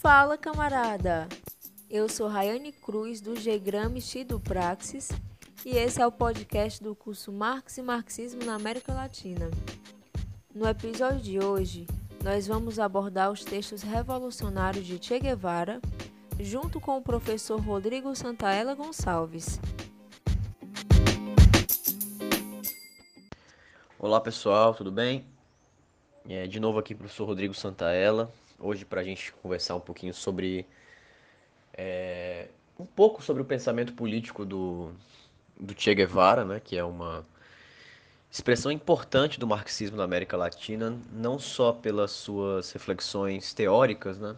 Fala, camarada! Eu sou Rayane Cruz, do G-Grams e do Praxis, e esse é o podcast do curso Marx e Marxismo na América Latina. No episódio de hoje, nós vamos abordar os textos revolucionários de Che Guevara, junto com o professor Rodrigo Santaella Gonçalves. Olá pessoal, tudo bem? É, de novo aqui, professor Rodrigo Santaella, hoje para a gente conversar um pouquinho sobre. É, um pouco sobre o pensamento político do, do Che Guevara, né, que é uma expressão importante do marxismo na América Latina, não só pelas suas reflexões teóricas, né,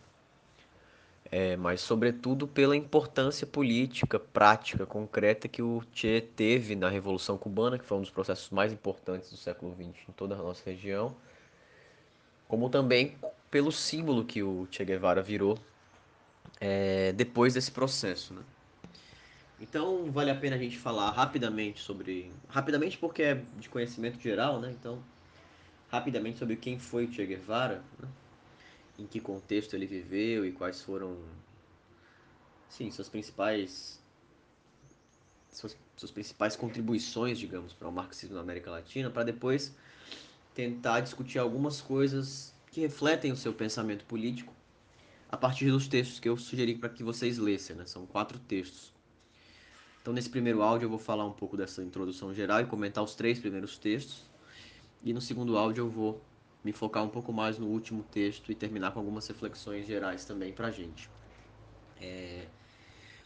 é, mas sobretudo pela importância política, prática, concreta que o Che teve na Revolução Cubana, que foi um dos processos mais importantes do século XX em toda a nossa região, como também pelo símbolo que o Che Guevara virou é, depois desse processo. Né? Então vale a pena a gente falar rapidamente sobre, rapidamente porque é de conhecimento geral, né? Então rapidamente sobre quem foi o Che Guevara. Né? em que contexto ele viveu e quais foram, sim, suas principais suas, suas principais contribuições, digamos, para o marxismo na América Latina, para depois tentar discutir algumas coisas que refletem o seu pensamento político a partir dos textos que eu sugeri para que vocês lessem, né? São quatro textos. Então, nesse primeiro áudio, eu vou falar um pouco dessa introdução geral e comentar os três primeiros textos. E no segundo áudio, eu vou me focar um pouco mais no último texto e terminar com algumas reflexões gerais também para a gente. É...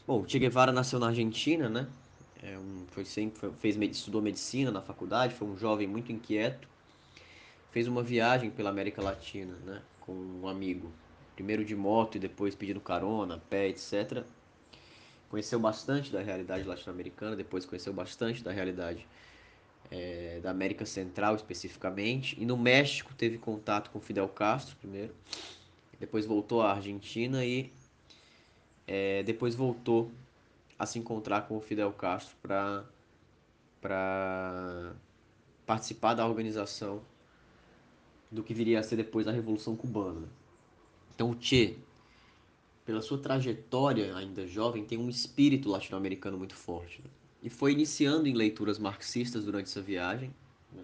Bom, Che Guevara nasceu na Argentina, né? É um, foi sempre, foi, fez, estudou medicina na faculdade, foi um jovem muito inquieto. Fez uma viagem pela América Latina, né? Com um amigo. Primeiro de moto e depois pedindo carona, pé, etc. Conheceu bastante da realidade latino-americana, depois conheceu bastante da realidade é, da América Central especificamente, e no México teve contato com Fidel Castro primeiro, depois voltou à Argentina e é, depois voltou a se encontrar com o Fidel Castro para para participar da organização do que viria a ser depois a Revolução Cubana. Então o Che, pela sua trajetória ainda jovem, tem um espírito latino-americano muito forte. Né? e foi iniciando em leituras marxistas durante essa viagem. Né?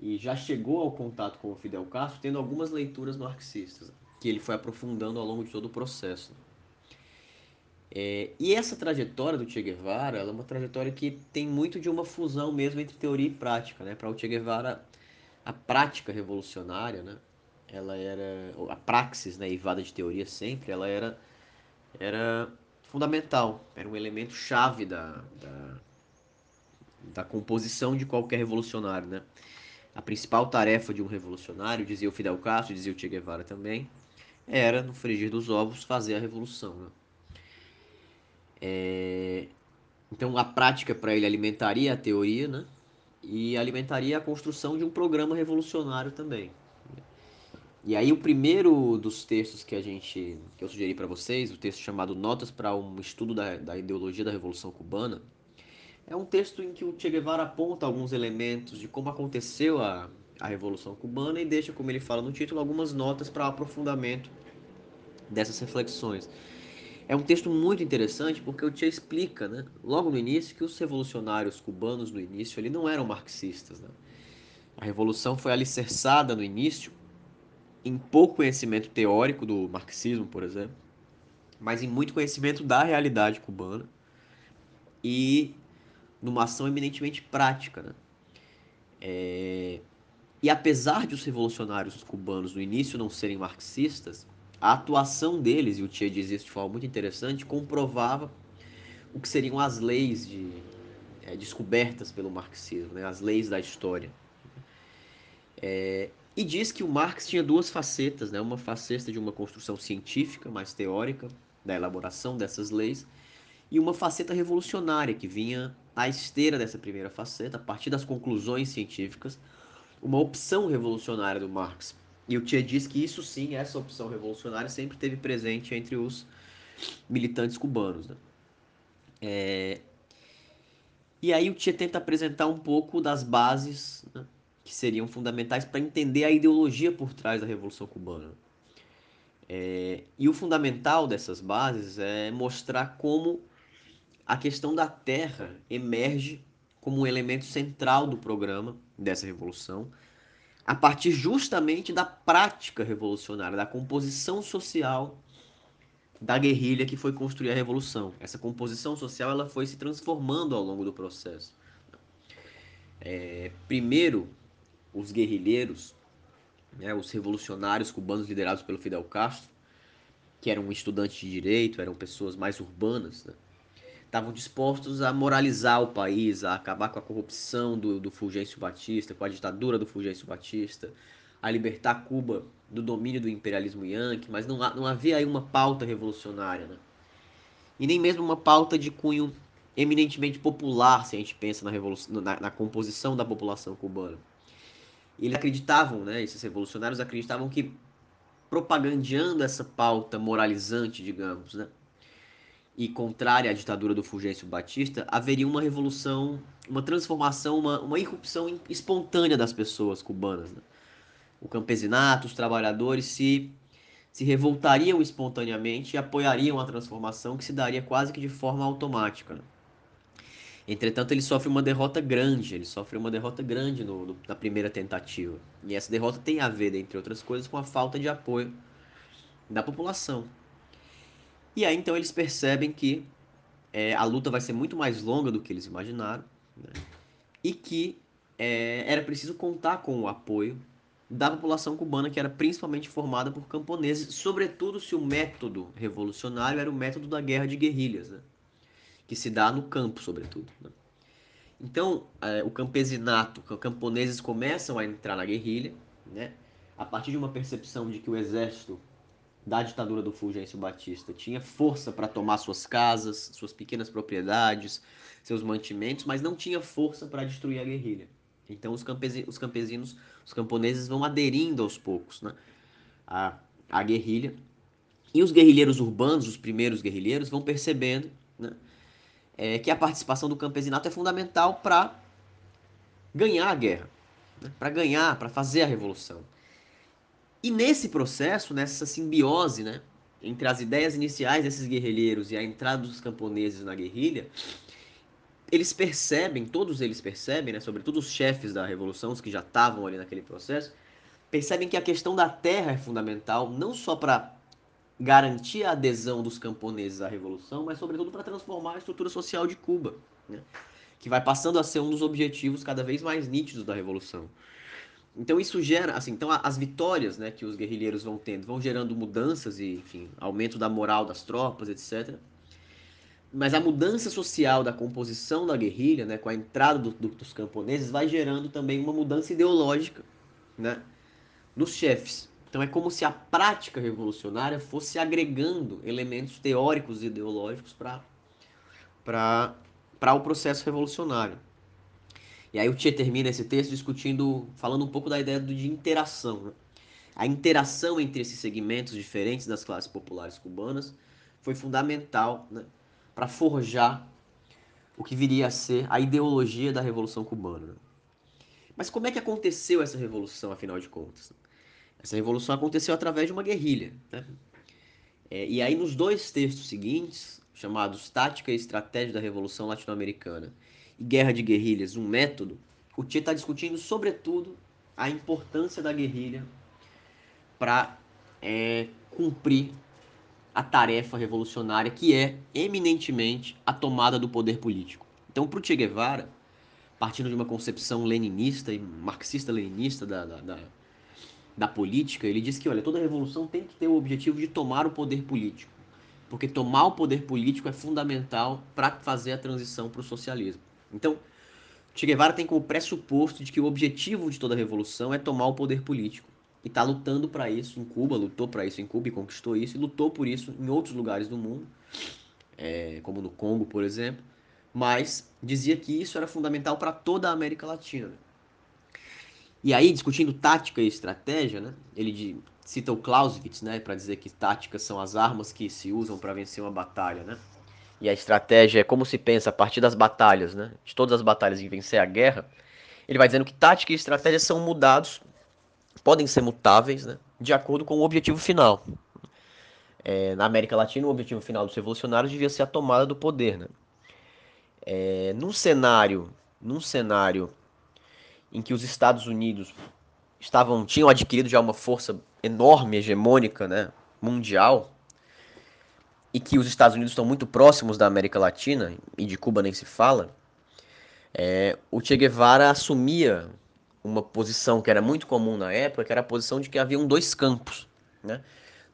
E já chegou ao contato com o Fidel Castro tendo algumas leituras marxistas, que ele foi aprofundando ao longo de todo o processo. É, e essa trajetória do Che Guevara é uma trajetória que tem muito de uma fusão mesmo entre teoria e prática. Né? Para o Che Guevara, a prática revolucionária, né? ela era a praxis, né, evada de teoria sempre, ela era era fundamental, era um elemento chave da, da, da composição de qualquer revolucionário. Né? A principal tarefa de um revolucionário, dizia o Fidel Castro, dizia o Che Guevara também, era, no frigir dos ovos, fazer a revolução. Né? É... Então, a prática para ele alimentaria a teoria né? E alimentaria a construção de um programa revolucionário também. E aí o primeiro dos textos que a gente que eu sugeri para vocês, o texto chamado Notas para um estudo da, da ideologia da Revolução Cubana, é um texto em que o Che Guevara aponta alguns elementos de como aconteceu a, a Revolução Cubana e deixa, como ele fala no título, algumas notas para aprofundamento dessas reflexões. É um texto muito interessante porque o Che explica, né, logo no início, que os revolucionários cubanos no início ele não eram marxistas. Né? A revolução foi alicerçada no início em pouco conhecimento teórico do marxismo, por exemplo, mas em muito conhecimento da realidade cubana e numa ação eminentemente prática. Né? É... E apesar de os revolucionários cubanos no início não serem marxistas, a atuação deles, e o Tia diz isso de forma muito interessante, comprovava o que seriam as leis de, é, descobertas pelo marxismo, né? as leis da história. É, e diz que o Marx tinha duas facetas, né? uma faceta de uma construção científica, mais teórica, da elaboração dessas leis, e uma faceta revolucionária, que vinha à esteira dessa primeira faceta, a partir das conclusões científicas, uma opção revolucionária do Marx. E o Tia diz que isso sim, essa opção revolucionária, sempre teve presente entre os militantes cubanos. Né? É... E aí o Tia tenta apresentar um pouco das bases né, que seriam fundamentais para entender a ideologia por trás da Revolução Cubana. É, e o fundamental dessas bases é mostrar como a questão da terra emerge como um elemento central do programa dessa revolução, a partir justamente da prática revolucionária, da composição social da guerrilha que foi construir a revolução. Essa composição social ela foi se transformando ao longo do processo. É, primeiro, os guerrilheiros, né, os revolucionários cubanos liderados pelo Fidel Castro, que eram estudantes de direito, eram pessoas mais urbanas, né, estavam dispostos a moralizar o país, a acabar com a corrupção do, do Fulgêncio Batista, com a ditadura do Fulgêncio Batista, a libertar Cuba do domínio do imperialismo yankee, mas não, não havia aí uma pauta revolucionária, né? E nem mesmo uma pauta de cunho eminentemente popular, se a gente pensa na, na, na composição da população cubana. Eles acreditavam, né, esses revolucionários acreditavam que propagandeando essa pauta moralizante, digamos, né, e contrária à ditadura do Fulgêncio Batista, haveria uma revolução, uma transformação, uma, uma irrupção espontânea das pessoas cubanas. Né? o campesinato, os trabalhadores se, se revoltariam espontaneamente e apoiariam a transformação que se daria quase que de forma automática. Né? Entretanto, ele sofre uma derrota grande, ele sofre uma derrota grande no, no, na primeira tentativa. E essa derrota tem a ver, entre outras coisas, com a falta de apoio da população. E aí então eles percebem que é, a luta vai ser muito mais longa do que eles imaginaram né? e que é, era preciso contar com o apoio da população cubana, que era principalmente formada por camponeses, sobretudo se o método revolucionário era o método da guerra de guerrilhas, né? que se dá no campo, sobretudo. Né? Então, é, o campesinato, camponeses começam a entrar na guerrilha, né? a partir de uma percepção de que o exército da ditadura do Fulgêncio Batista tinha força para tomar suas casas, suas pequenas propriedades, seus mantimentos, mas não tinha força para destruir a guerrilha. Então os campesinos, os campesinos, os camponeses vão aderindo aos poucos né, à, à guerrilha. E os guerrilheiros urbanos, os primeiros guerrilheiros, vão percebendo né, é, que a participação do campesinato é fundamental para ganhar a guerra, né, para ganhar, para fazer a revolução. E nesse processo, nessa simbiose né, entre as ideias iniciais desses guerrilheiros e a entrada dos camponeses na guerrilha, eles percebem, todos eles percebem, né, sobretudo os chefes da revolução, os que já estavam ali naquele processo, percebem que a questão da terra é fundamental, não só para garantir a adesão dos camponeses à revolução, mas sobretudo para transformar a estrutura social de Cuba, né, que vai passando a ser um dos objetivos cada vez mais nítidos da revolução. Então isso gera, assim, então as vitórias, né, que os guerrilheiros vão tendo, vão gerando mudanças e, enfim, aumento da moral das tropas, etc. Mas a mudança social da composição da guerrilha, né, com a entrada do, do, dos camponeses, vai gerando também uma mudança ideológica né, nos chefes. Então é como se a prática revolucionária fosse agregando elementos teóricos e ideológicos para o processo revolucionário. E aí o Tchê termina esse texto discutindo, falando um pouco da ideia de interação. Né? A interação entre esses segmentos diferentes das classes populares cubanas foi fundamental né, para forjar o que viria a ser a ideologia da Revolução Cubana. Mas como é que aconteceu essa revolução, afinal de contas? Essa revolução aconteceu através de uma guerrilha. Né? É, e aí, nos dois textos seguintes, chamados Tática e Estratégia da Revolução Latino-Americana e Guerra de Guerrilhas, um método, o Tchê está discutindo, sobretudo, a importância da guerrilha para é, cumprir a tarefa revolucionária que é eminentemente a tomada do poder político. Então, para o Che Guevara, partindo de uma concepção leninista e marxista-leninista da, da, da, da, política, ele diz que olha, toda revolução tem que ter o objetivo de tomar o poder político, porque tomar o poder político é fundamental para fazer a transição para o socialismo. Então, Che Guevara tem como pressuposto de que o objetivo de toda revolução é tomar o poder político e está lutando para isso em Cuba, lutou para isso em Cuba e conquistou isso, e lutou por isso em outros lugares do mundo, é, como no Congo, por exemplo, mas dizia que isso era fundamental para toda a América Latina. Né? E aí, discutindo tática e estratégia, né, ele cita o Clausewitz né, para dizer que táticas são as armas que se usam para vencer uma batalha. Né? E a estratégia é como se pensa a partir das batalhas, né, de todas as batalhas em vencer a guerra. Ele vai dizendo que tática e estratégia são mudados podem ser mutáveis né, de acordo com o objetivo final. é, na América Latina, o objetivo final dos revolucionários devia ser a tomada do poder. Né? É, num cenário, num cenário em que os Estados Unidos estavam tinham adquirido já uma força enorme, hegemônica, né, mundial, e que os Estados Unidos estão muito próximos da América Latina e de Cuba nem se fala, é, o Che Guevara assumia uma posição que era muito comum na época, que era a posição de que haviam dois campos, né?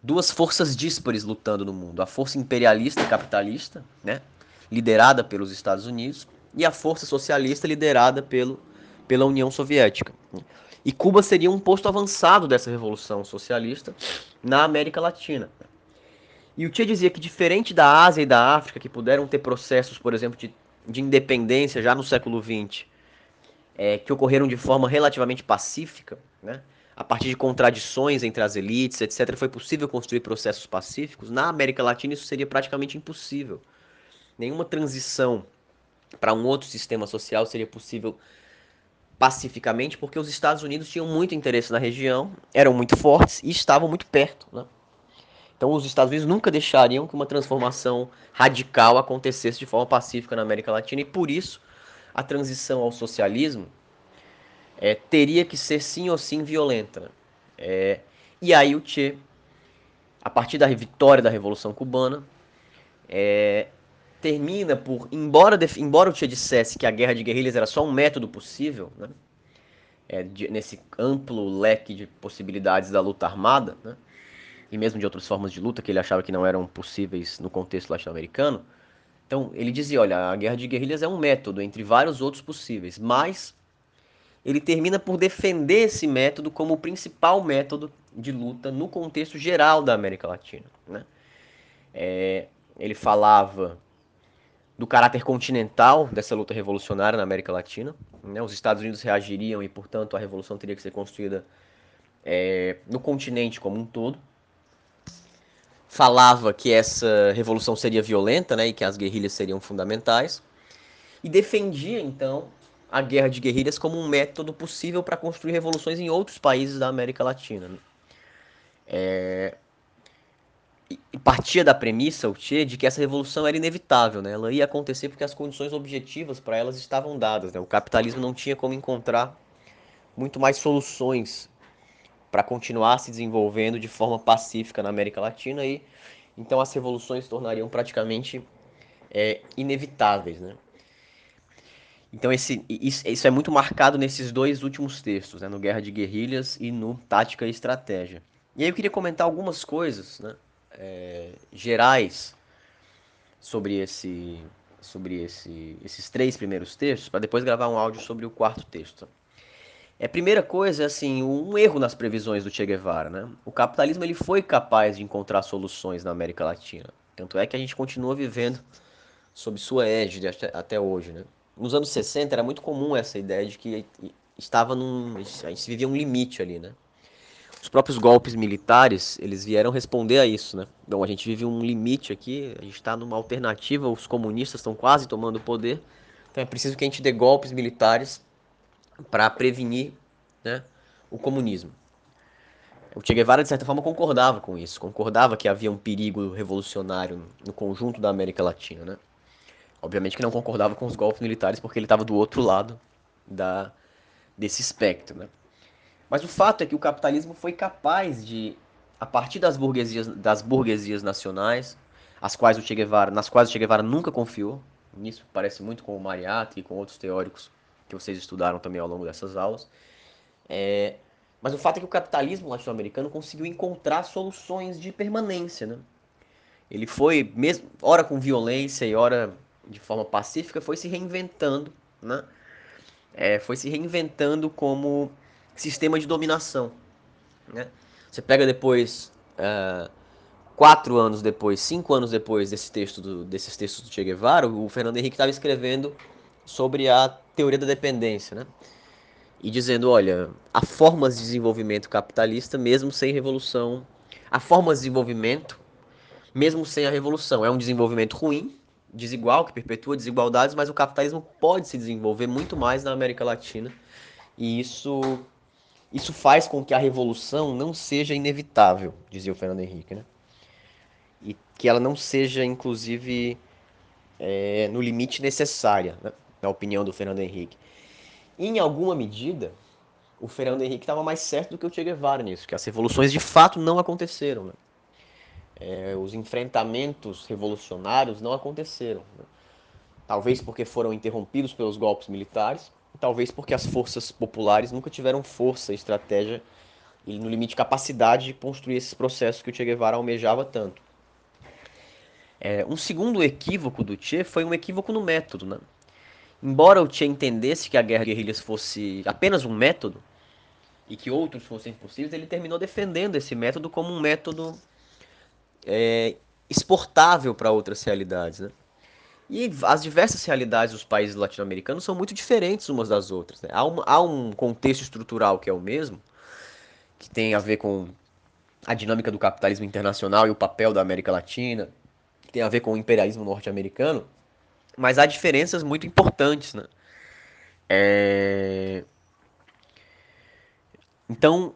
duas forças díspares lutando no mundo: a força imperialista e capitalista, né? liderada pelos Estados Unidos, e a força socialista liderada pelo, pela União Soviética. E Cuba seria um posto avançado dessa revolução socialista na América Latina. E o Che dizia que, diferente da Ásia e da África, que puderam ter processos, por exemplo, de, de independência já no século XX, é, que ocorreram de forma relativamente pacífica, né? a partir de contradições entre as elites, etc., foi possível construir processos pacíficos. Na América Latina, isso seria praticamente impossível. Nenhuma transição para um outro sistema social seria possível pacificamente, porque os Estados Unidos tinham muito interesse na região, eram muito fortes e estavam muito perto. Né? Então, os Estados Unidos nunca deixariam que uma transformação radical acontecesse de forma pacífica na América Latina, e por isso a transição ao socialismo é, teria que ser sim ou sim violenta. É, e aí o Che, a partir da vitória da Revolução Cubana, é, termina por, embora, embora o Che dissesse que a guerra de guerrilhas era só um método possível, né, é, de, nesse amplo leque de possibilidades da luta armada, né, e mesmo de outras formas de luta que ele achava que não eram possíveis no contexto latino-americano, então, ele dizia, olha, a guerra de guerrilhas é um método entre vários outros possíveis, mas ele termina por defender esse método como o principal método de luta no contexto geral da América Latina. Né? É, ele falava do caráter continental dessa luta revolucionária na América Latina. Né? Os Estados Unidos reagiriam e, portanto, a revolução teria que ser construída é, no continente como um todo falava que essa revolução seria violenta, né, e que as guerrilhas seriam fundamentais, e defendia então a guerra de guerrilhas como um método possível para construir revoluções em outros países da América Latina. Né? É... Partia da premissa, o Che, de que essa revolução era inevitável, né? ela ia acontecer porque as condições objetivas para elas estavam dadas. Né? O capitalismo não tinha como encontrar muito mais soluções para continuar se desenvolvendo de forma pacífica na América Latina e então as revoluções se tornariam praticamente é, inevitáveis, né? Então esse, isso, isso, é muito marcado nesses dois últimos textos, né? no Guerra de Guerrilhas e no Tática e Estratégia. E aí eu queria comentar algumas coisas né? é, gerais sobre, esse, sobre esse, esses três primeiros textos, para depois gravar um áudio sobre o quarto texto. É, primeira coisa, assim, um erro nas previsões do Che Guevara, né? O capitalismo ele foi capaz de encontrar soluções na América Latina. Tanto é que a gente continua vivendo sob sua égide até, hoje, né? Nos anos 60 era muito comum essa ideia de que estava num... a gente vivia um limite ali, né? Os próprios golpes militares, eles vieram responder a isso, né? Então a gente vive um limite aqui, a gente está numa alternativa, os comunistas estão quase tomando o poder, então é preciso que a gente dê golpes militares para prevenir né, o comunismo. O Che Guevara, de certa forma, concordava com isso, concordava que havia um perigo revolucionário no conjunto da América Latina. Né? Obviamente que não concordava com os golpes militares, porque ele estava do outro lado da, desse espectro. Né? Mas o fato é que o capitalismo foi capaz de, a partir das burguesias, das burguesias nacionais, as quais o che Guevara, nas quais o Che Guevara nunca confiou, nisso parece muito com o Mariatti e com outros teóricos que vocês estudaram também ao longo dessas aulas. É, mas o fato é que o capitalismo latino-americano conseguiu encontrar soluções de permanência. Né? Ele foi, mesmo, ora com violência e ora de forma pacífica, foi se reinventando. Né? É, foi se reinventando como sistema de dominação. Né? Você pega depois, uh, quatro anos depois, cinco anos depois desse texto do, desses textos do Che Guevara, o Fernando Henrique estava escrevendo sobre a teoria da dependência, né? E dizendo, olha, há formas de desenvolvimento capitalista mesmo sem revolução. Há formas de desenvolvimento mesmo sem a revolução. É um desenvolvimento ruim, desigual, que perpetua desigualdades, mas o capitalismo pode se desenvolver muito mais na América Latina. E isso, isso faz com que a revolução não seja inevitável, dizia o Fernando Henrique, né? e que ela não seja, inclusive, é, no limite necessária, né? Na opinião do Fernando Henrique. Em alguma medida, o Fernando Henrique estava mais certo do que o Che Guevara nisso, que as revoluções de fato não aconteceram. Né? É, os enfrentamentos revolucionários não aconteceram. Né? Talvez porque foram interrompidos pelos golpes militares, talvez porque as forças populares nunca tiveram força, estratégia e, no limite, capacidade de construir esses processos que o Che Guevara almejava tanto. É, um segundo equívoco do Che foi um equívoco no método. Né? Embora o Che entendesse que a guerra de guerrilhas fosse apenas um método e que outros fossem possíveis, ele terminou defendendo esse método como um método é, exportável para outras realidades. Né? E as diversas realidades dos países latino-americanos são muito diferentes umas das outras. Né? Há, uma, há um contexto estrutural que é o mesmo, que tem a ver com a dinâmica do capitalismo internacional e o papel da América Latina, que tem a ver com o imperialismo norte-americano, mas há diferenças muito importantes. Né? É... Então,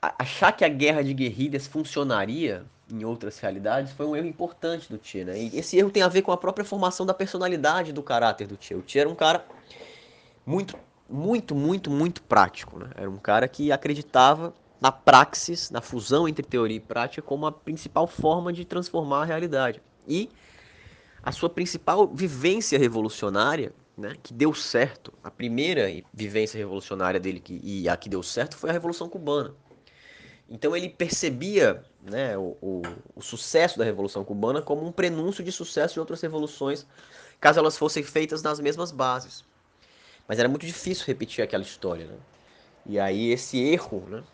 achar que a guerra de guerrilhas funcionaria em outras realidades foi um erro importante do Che, né? E esse erro tem a ver com a própria formação da personalidade do caráter do Che. O Che era um cara muito, muito, muito, muito prático, né? Era um cara que acreditava na praxis, na fusão entre teoria e prática como a principal forma de transformar a realidade. E a sua principal vivência revolucionária, né, que deu certo, a primeira vivência revolucionária dele que, e a que deu certo foi a Revolução Cubana. Então ele percebia né, o, o, o, sucesso da Revolução Cubana como um prenúncio de sucesso de outras revoluções, caso elas fossem feitas nas mesmas bases. Mas era muito difícil repetir aquela história. Né? E aí esse erro né,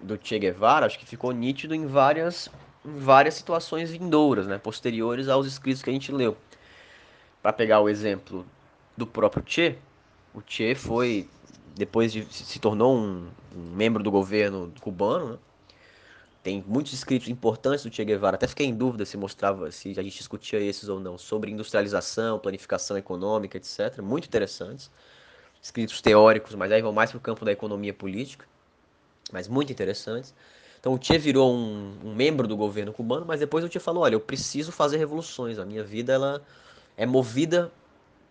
do Che Guevara acho que ficou nítido em várias, várias situações vindouras, né, posteriores aos escritos que a gente leu. Para pegar o exemplo do próprio Che, o Che foi, depois de se tornou um, um membro do governo cubano, né, tem muitos escritos importantes do Che Guevara, até fiquei em dúvida se mostrava, se a gente discutia esses ou não, sobre industrialização, planificação econômica, etc. Muito interessantes. Escritos teóricos, mas aí vão mais para o campo da economia política, mas muito interessantes. Então o Che virou um, um, membro do governo cubano, mas depois o Che falou, olha, eu preciso fazer revoluções, a minha vida ela é movida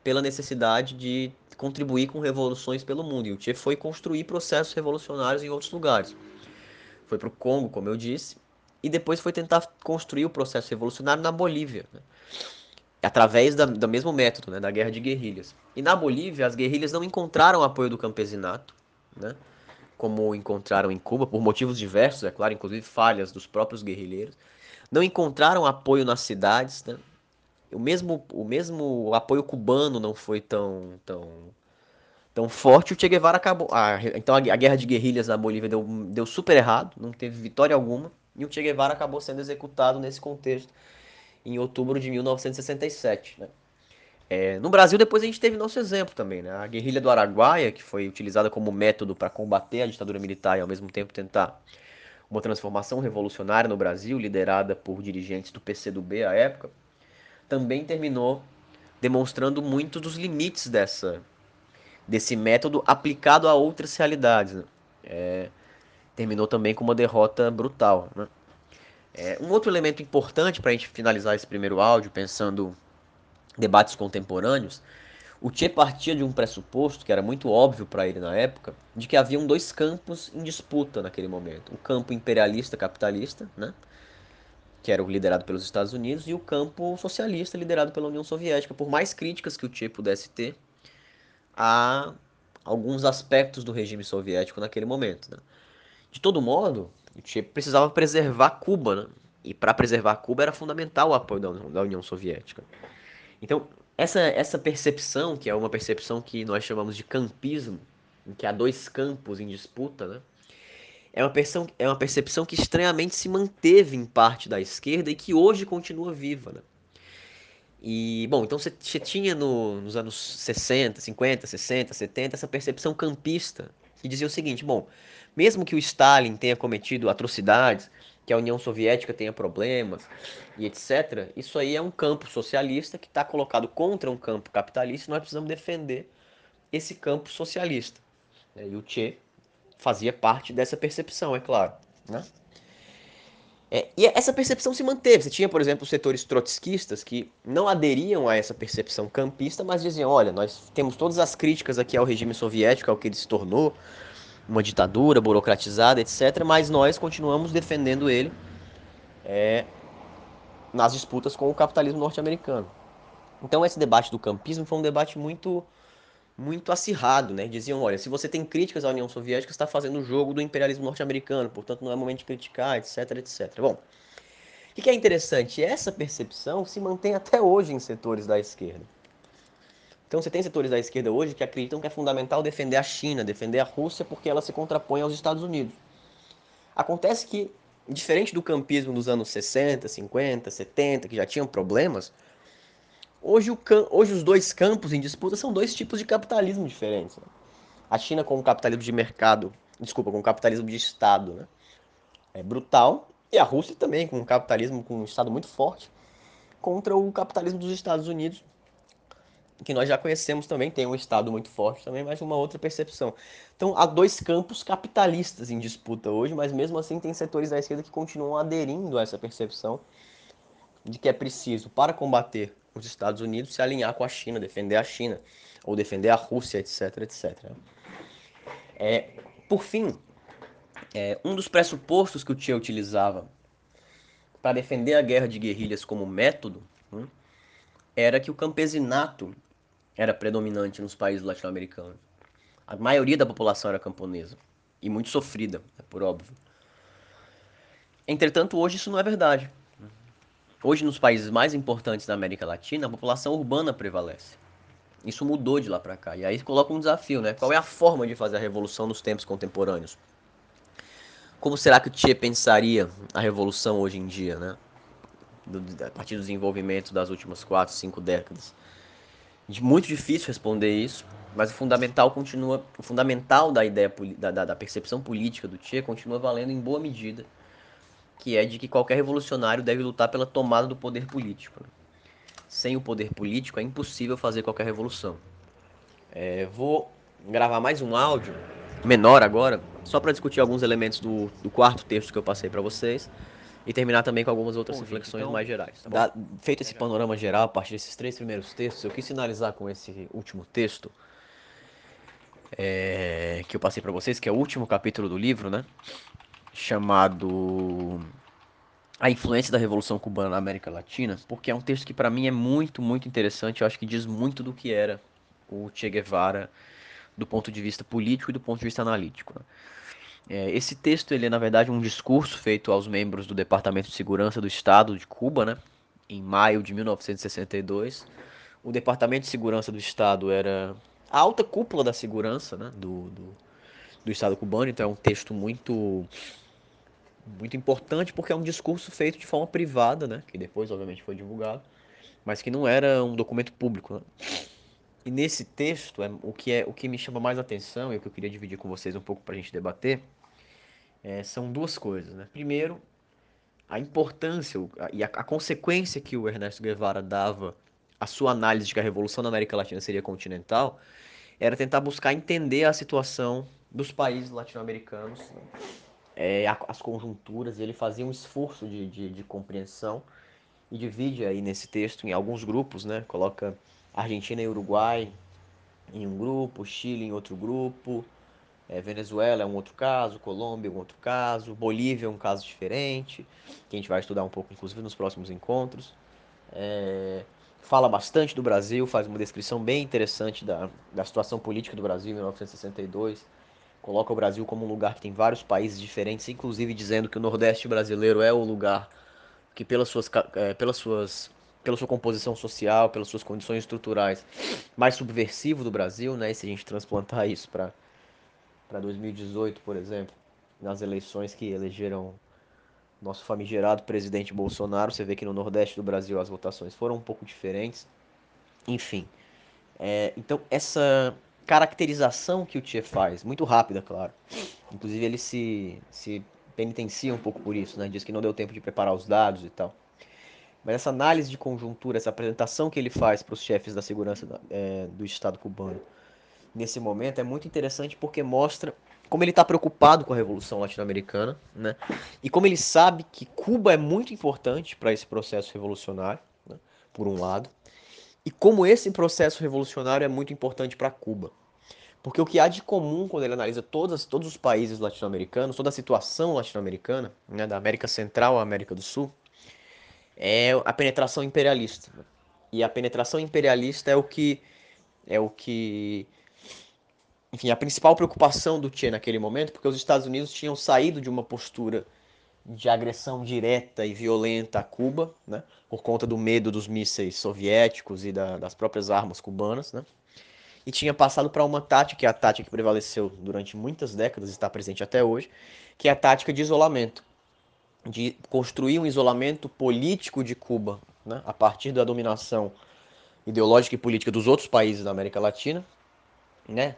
pela necessidade de contribuir com revoluções pelo mundo. E o Che foi construir processos revolucionários em outros lugares foi para o Congo, como eu disse, e depois foi tentar construir o processo revolucionário na Bolívia, né? através da, do mesmo método, né? da guerra de guerrilhas. E na Bolívia, as guerrilhas não encontraram apoio do campesinato, né? Como encontraram em Cuba, por motivos diversos, é claro, inclusive falhas dos próprios guerrilheiros. Não encontraram apoio nas cidades, né? O mesmo, o mesmo apoio cubano não foi tão, tão tão forte, o Che Guevara acabou. Ah, então a, guerra de guerrilhas na Bolívia deu, deu super errado, não teve vitória alguma, e o Che Guevara acabou sendo executado nesse contexto em outubro de 1967. Né? É, no Brasil, depois a gente teve nosso exemplo também, né? A guerrilha do Araguaia, que foi utilizada como método para combater a ditadura militar e ao mesmo tempo tentar uma transformação revolucionária no Brasil, liderada por dirigentes do PCdoB à época, também terminou demonstrando muito dos limites dessa desse método aplicado a outras realidades. Né? É, terminou também com uma derrota brutal. Né? É, um outro elemento importante para a gente finalizar esse primeiro áudio, pensando debates contemporâneos, o Che partia de um pressuposto que era muito óbvio para ele na época, de que haviam dois campos em disputa naquele momento: o campo imperialista capitalista, né, que era o liderado pelos Estados Unidos, e o campo socialista liderado pela União Soviética. Por mais críticas que o Che pudesse ter, a alguns aspectos do regime soviético naquele momento. Né? De todo modo, o Che precisava preservar Cuba, né? e para preservar Cuba era fundamental o apoio da União Soviética. Então, essa, essa percepção, que é uma percepção que nós chamamos de campismo, em que há dois campos em disputa, né? é, uma percepção, é uma percepção que estranhamente se manteve em parte da esquerda e que hoje continua viva. Né? E, bom, então você tinha no, nos anos 60, 50, 60, 70 essa percepção campista que dizia o seguinte: bom, mesmo que o Stalin tenha cometido atrocidades, que a União Soviética tenha problemas e etc., isso aí é um campo socialista que está colocado contra um campo capitalista e nós precisamos defender esse campo socialista. E o Che fazia parte dessa percepção, é claro. Né? É, e essa percepção se manteve. Você tinha, por exemplo, os setores trotskistas que não aderiam a essa percepção campista, mas diziam: olha, nós temos todas as críticas aqui ao regime soviético, ao que ele se tornou, uma ditadura burocratizada, etc., mas nós continuamos defendendo ele é, nas disputas com o capitalismo norte-americano. Então, esse debate do campismo foi um debate muito muito acirrado, né? Diziam, olha, se você tem críticas à União Soviética, está fazendo o jogo do imperialismo norte-americano, portanto não é momento de criticar, etc, etc. Bom, o que é interessante? Essa percepção se mantém até hoje em setores da esquerda. Então você tem setores da esquerda hoje que acreditam que é fundamental defender a China, defender a Rússia, porque ela se contrapõe aos Estados Unidos. Acontece que, diferente do campismo dos anos 60, 50, 70, que já tinham problemas, Hoje, o, hoje os dois campos em disputa são dois tipos de capitalismo diferentes. Né? A China com o capitalismo de mercado, desculpa, com o capitalismo de Estado, né? É brutal. E a Rússia também com um capitalismo com um Estado muito forte contra o capitalismo dos Estados Unidos, que nós já conhecemos também, tem um Estado muito forte também, mas uma outra percepção. Então há dois campos capitalistas em disputa hoje, mas mesmo assim tem setores da esquerda que continuam aderindo a essa percepção de que é preciso, para combater os Estados Unidos se alinhar com a China, defender a China, ou defender a Rússia, etc, etc. É, por fim, é, um dos pressupostos que o Che utilizava para defender a guerra de guerrilhas como método hum, era que o campesinato era predominante nos países latino-americanos. A maioria da população era camponesa e muito sofrida, é por óbvio. Entretanto, hoje isso não é verdade. Hoje, nos países mais importantes da América Latina, a população urbana prevalece. Isso mudou de lá para cá. E aí coloca um desafio, né? Qual é a forma de fazer a revolução nos tempos contemporâneos? Como será que o Che pensaria a revolução hoje em dia, né? Do, a partir do desenvolvimento das últimas quatro, cinco décadas. Muito difícil responder isso, mas o fundamental continua, o fundamental da ideia da, da, da percepção política do Che continua valendo em boa medida que é de que qualquer revolucionário deve lutar pela tomada do poder político. Sem o poder político é impossível fazer qualquer revolução. É, vou gravar mais um áudio, menor agora, só para discutir alguns elementos do, do, quarto texto que eu passei para vocês e terminar também com algumas outras bom, reflexões então, mais gerais. Tá da, feito esse panorama geral a partir desses três primeiros textos, eu quis finalizar com esse último texto é, que eu passei para vocês, que é o último capítulo do livro, né? chamado A Influência da Revolução Cubana na América Latina, porque é um texto que para mim é muito, muito interessante, eu acho que diz muito do que era o Che Guevara do ponto de vista político e do ponto de vista analítico. Né? É, esse texto ele é na verdade um discurso feito aos membros do Departamento de Segurança do Estado de Cuba, né, em maio de 1962. O Departamento de Segurança do Estado era a alta cúpula da segurança né, do, do, do Estado cubano, então é um texto muito muito importante porque é um discurso feito de forma privada, né? Que depois, obviamente, foi divulgado, mas que não era um documento público. Né? E nesse texto, é, o, que é, o que me chama mais atenção e o que eu queria dividir com vocês um pouco para a gente debater é, são duas coisas. Né? Primeiro, a importância e a, a consequência que o Ernesto Guevara dava à sua análise de que a revolução na América Latina seria continental era tentar buscar entender a situação dos países latino-americanos é, as conjunturas, e ele fazia um esforço de, de, de, compreensão e divide aí nesse texto em alguns grupos, né? Coloca Argentina e Uruguai em um grupo, Chile em outro grupo, é, Venezuela é um outro caso, Colômbia é um outro caso, Bolívia é um caso diferente, que a gente vai estudar um pouco, inclusive, nos próximos encontros. É, fala bastante do Brasil, faz uma descrição bem interessante da, da situação política do Brasil em 1962 coloca o Brasil como um lugar que tem vários países diferentes, inclusive dizendo que o Nordeste brasileiro é o lugar que pelas suas, é, pelas suas pela sua composição social, pelas suas condições estruturais, mais subversivo do Brasil, né? E se a gente transplantar isso para para 2018, por exemplo, nas eleições que elegeram nosso famigerado presidente Bolsonaro, você vê que no Nordeste do Brasil as votações foram um pouco diferentes. Enfim, é, então essa caracterização que o Tchê faz, muito rápida, claro. Inclusive ele se, se penitencia um pouco por isso, né? Diz que não deu tempo de preparar os dados e tal. Mas essa análise de conjuntura, essa apresentação que ele faz para os chefes da segurança é, do Estado cubano nesse momento é muito interessante porque mostra como ele está preocupado com a Revolução Latino-Americana, né? e como ele sabe que Cuba é muito importante para esse processo revolucionário, né? por um lado, e como esse processo revolucionário é muito importante para Cuba. Porque o que há de comum quando ele analisa todas, todos os países latino-americanos, toda a situação latino-americana, né, da América Central à América do Sul, é a penetração imperialista. E a penetração imperialista é o que é o que enfim, a principal preocupação do Che naquele momento, porque os Estados Unidos tinham saído de uma postura de agressão direta e violenta a Cuba, né, por conta do medo dos mísseis soviéticos e da, das próprias armas cubanas, né, e tinha passado para uma tática, que é a tática que prevaleceu durante muitas décadas e está presente até hoje, que é a tática de isolamento, de construir um isolamento político de Cuba, né, a partir da dominação ideológica e política dos outros países da América Latina, né,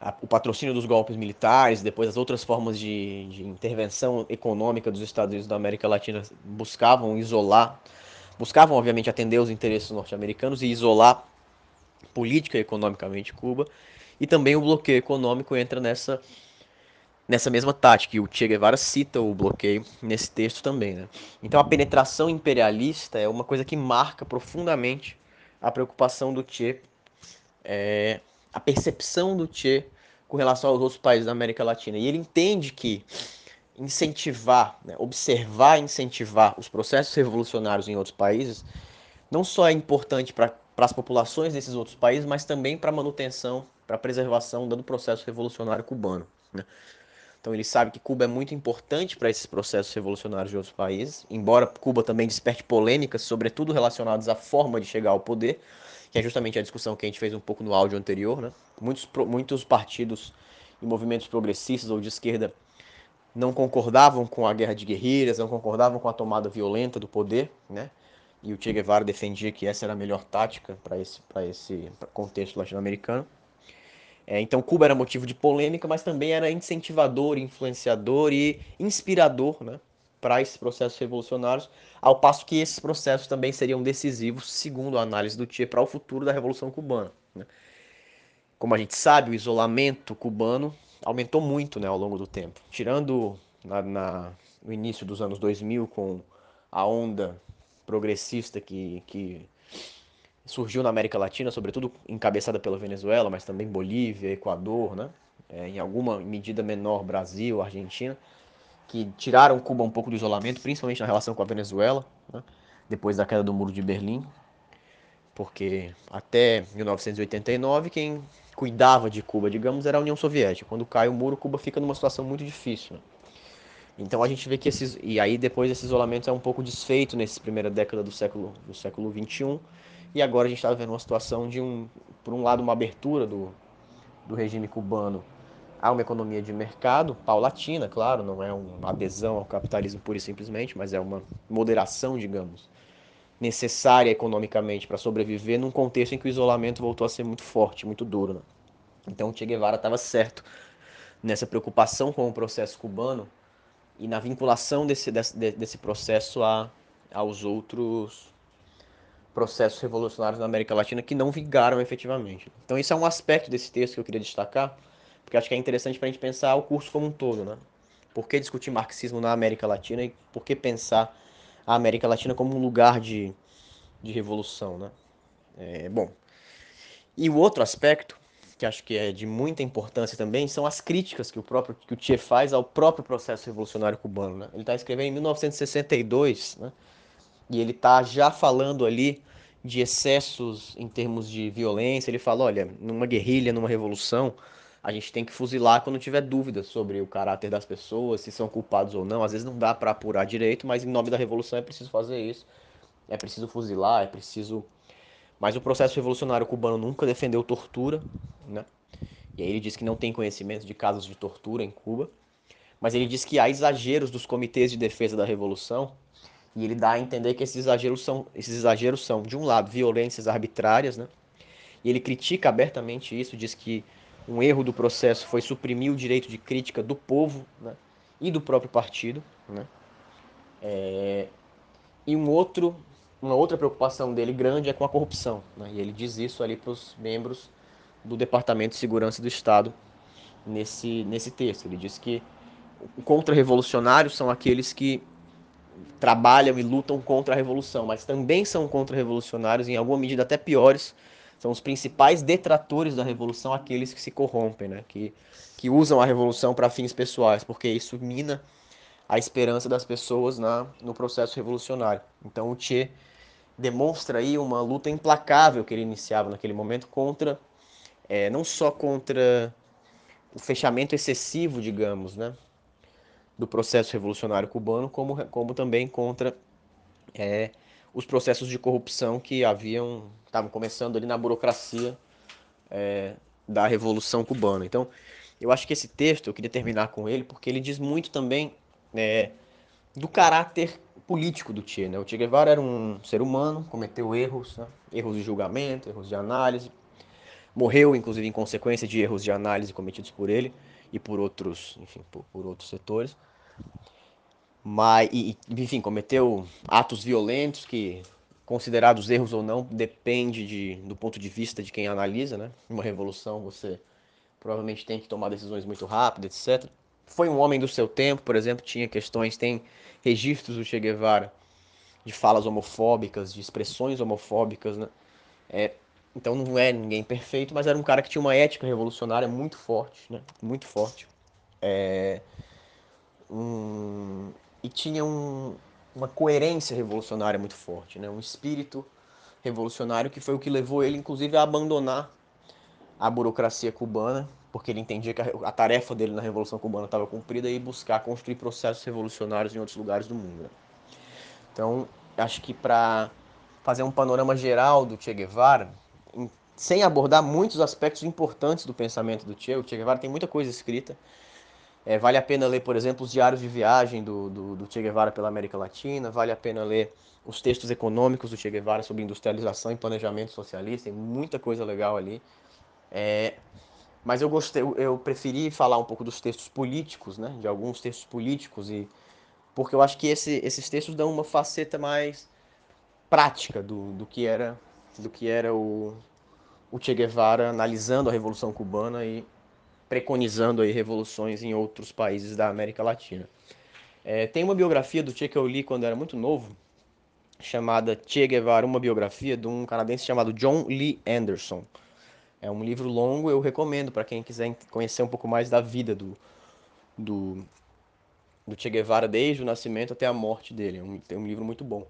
a, o patrocínio dos golpes militares, depois as outras formas de, de, intervenção econômica dos Estados Unidos da América Latina buscavam isolar, buscavam obviamente atender os interesses norte-americanos e isolar política e economicamente Cuba, e também o bloqueio econômico entra nessa nessa mesma tática, e o Che Guevara cita o bloqueio nesse texto também. Né? Então a penetração imperialista é uma coisa que marca profundamente a preocupação do Che é, a percepção do Che com relação aos outros países da América Latina. E ele entende que incentivar, né, observar incentivar os processos revolucionários em outros países não só é importante para as populações desses outros países, mas também para a manutenção, para a preservação do processo revolucionário cubano. Né? Então ele sabe que Cuba é muito importante para esses processos revolucionários de outros países, embora Cuba também desperte polêmicas, sobretudo relacionadas à forma de chegar ao poder, que é justamente a discussão que a gente fez um pouco no áudio anterior, né? Muitos, muitos partidos e movimentos progressistas ou de esquerda não concordavam com a guerra de guerrilhas, não concordavam com a tomada violenta do poder, né? E o Che Guevara defendia que essa era a melhor tática para esse, esse contexto latino-americano. É, então Cuba era motivo de polêmica, mas também era incentivador, influenciador e inspirador né, para esses processos revolucionários, ao passo que esses processos também seriam decisivos, segundo a análise do Che, para o futuro da Revolução Cubana. Né? Como a gente sabe, o isolamento cubano aumentou muito né, ao longo do tempo. Tirando na, na, no início dos anos 2000, com a onda progressista que, que surgiu na América Latina, sobretudo encabeçada pela Venezuela, mas também Bolívia, Equador, né? É, em alguma medida menor Brasil, Argentina que tiraram Cuba um pouco do isolamento, principalmente na relação com a Venezuela, né? depois da queda do Muro de Berlim, porque até 1989 quem cuidava de Cuba, digamos, era a União Soviética. Quando cai o muro, Cuba fica numa situação muito difícil. Né? Então a gente vê que esses e aí depois esse isolamento é um pouco desfeito nessa primeira década do século do século 21 e agora a gente está vendo uma situação de um por um lado uma abertura do, do regime cubano Há uma economia de mercado paulatina, claro, não é uma adesão ao capitalismo pura e simplesmente, mas é uma moderação, digamos, necessária economicamente para sobreviver num contexto em que o isolamento voltou a ser muito forte, muito duro. Né? Então, Che Guevara estava certo nessa preocupação com o processo cubano e na vinculação desse, desse, desse processo a, aos outros processos revolucionários na América Latina que não vingaram efetivamente. Então, esse é um aspecto desse texto que eu queria destacar porque acho que é interessante para a gente pensar o curso como um todo, né? Por que discutir marxismo na América Latina e por que pensar a América Latina como um lugar de, de revolução, né? É, bom, e o outro aspecto, que acho que é de muita importância também, são as críticas que o próprio que o Che faz ao próprio processo revolucionário cubano. Né? Ele está escrevendo em 1962, né? e ele está já falando ali de excessos em termos de violência. Ele fala, olha, numa guerrilha, numa revolução, a gente tem que fuzilar quando tiver dúvidas sobre o caráter das pessoas, se são culpados ou não. Às vezes não dá para apurar direito, mas em nome da revolução é preciso fazer isso. É preciso fuzilar, é preciso. Mas o processo revolucionário cubano nunca defendeu tortura, né? E aí ele diz que não tem conhecimento de casos de tortura em Cuba, mas ele diz que há exageros dos comitês de defesa da revolução, e ele dá a entender que esses exageros são, esses exageros são de um lado, violências arbitrárias, né? E ele critica abertamente isso, diz que um erro do processo foi suprimir o direito de crítica do povo né, e do próprio partido. Né? É, e um outro, uma outra preocupação dele grande é com a corrupção. Né? E ele diz isso ali para os membros do Departamento de Segurança do Estado nesse, nesse texto. Ele diz que contra-revolucionários são aqueles que trabalham e lutam contra a revolução, mas também são contra-revolucionários, em alguma medida até piores, são os principais detratores da revolução, aqueles que se corrompem, né? que, que usam a revolução para fins pessoais, porque isso mina a esperança das pessoas na, no processo revolucionário. Então o Che demonstra aí uma luta implacável que ele iniciava naquele momento contra, é, não só contra o fechamento excessivo, digamos, né, do processo revolucionário cubano, como, como também contra é, os processos de corrupção que haviam estavam começando ali na burocracia é, da revolução cubana. Então, eu acho que esse texto eu queria terminar com ele porque ele diz muito também é, do caráter político do Che. Né? O Che Guevara era um ser humano, cometeu erros, né? erros de julgamento, erros de análise, morreu inclusive em consequência de erros de análise cometidos por ele e por outros, enfim, por, por outros setores. Mas, e, enfim, cometeu atos violentos que, considerados erros ou não, depende de, do ponto de vista de quem analisa, né? Uma revolução você provavelmente tem que tomar decisões muito rápidas, etc foi um homem do seu tempo, por exemplo, tinha questões, tem registros do Che Guevara de falas homofóbicas, de expressões homofóbicas, né? É, então não é ninguém perfeito, mas era um cara que tinha uma ética revolucionária muito forte, né? Muito forte. É, um, e tinha um, uma coerência revolucionária muito forte, né? Um espírito revolucionário que foi o que levou ele, inclusive, a abandonar a burocracia cubana porque ele entendia que a, tarefa dele na Revolução Cubana estava cumprida e buscar construir processos revolucionários em outros lugares do mundo. Né? Então, acho que para fazer um panorama geral do Che Guevara, em, sem abordar muitos aspectos importantes do pensamento do Che, o Che Guevara tem muita coisa escrita. É, vale a pena ler, por exemplo, os diários de viagem do, do, do Che Guevara pela América Latina, vale a pena ler os textos econômicos do Che Guevara sobre industrialização e planejamento socialista, tem muita coisa legal ali. É, mas eu gostei, eu preferi falar um pouco dos textos políticos, né? De alguns textos políticos e porque eu acho que esse, esses textos dão uma faceta mais prática do, do que era do que era o, o Che Guevara analisando a Revolução Cubana e preconizando aí revoluções em outros países da América Latina. É, tem uma biografia do Che que eu li quando era muito novo, chamada Che Guevara, uma biografia de um canadense chamado John Lee Anderson. É um livro longo, eu recomendo para quem quiser conhecer um pouco mais da vida do, do, do Che Guevara desde o nascimento até a morte dele. É um, é um livro muito bom.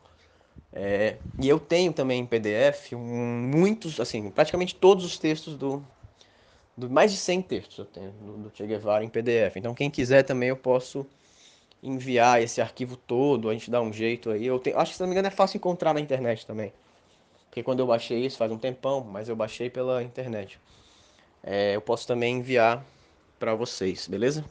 É, e eu tenho também em PDF um, muitos, assim, praticamente todos os textos do, do mais de 100 textos eu tenho do, do Che Guevara em PDF. Então quem quiser também eu posso enviar esse arquivo todo, a gente dá um jeito aí. Eu tenho, acho que se não me engano é fácil encontrar na internet também. Porque quando eu baixei isso faz um tempão, mas eu baixei pela internet. É, eu posso também enviar para vocês, beleza?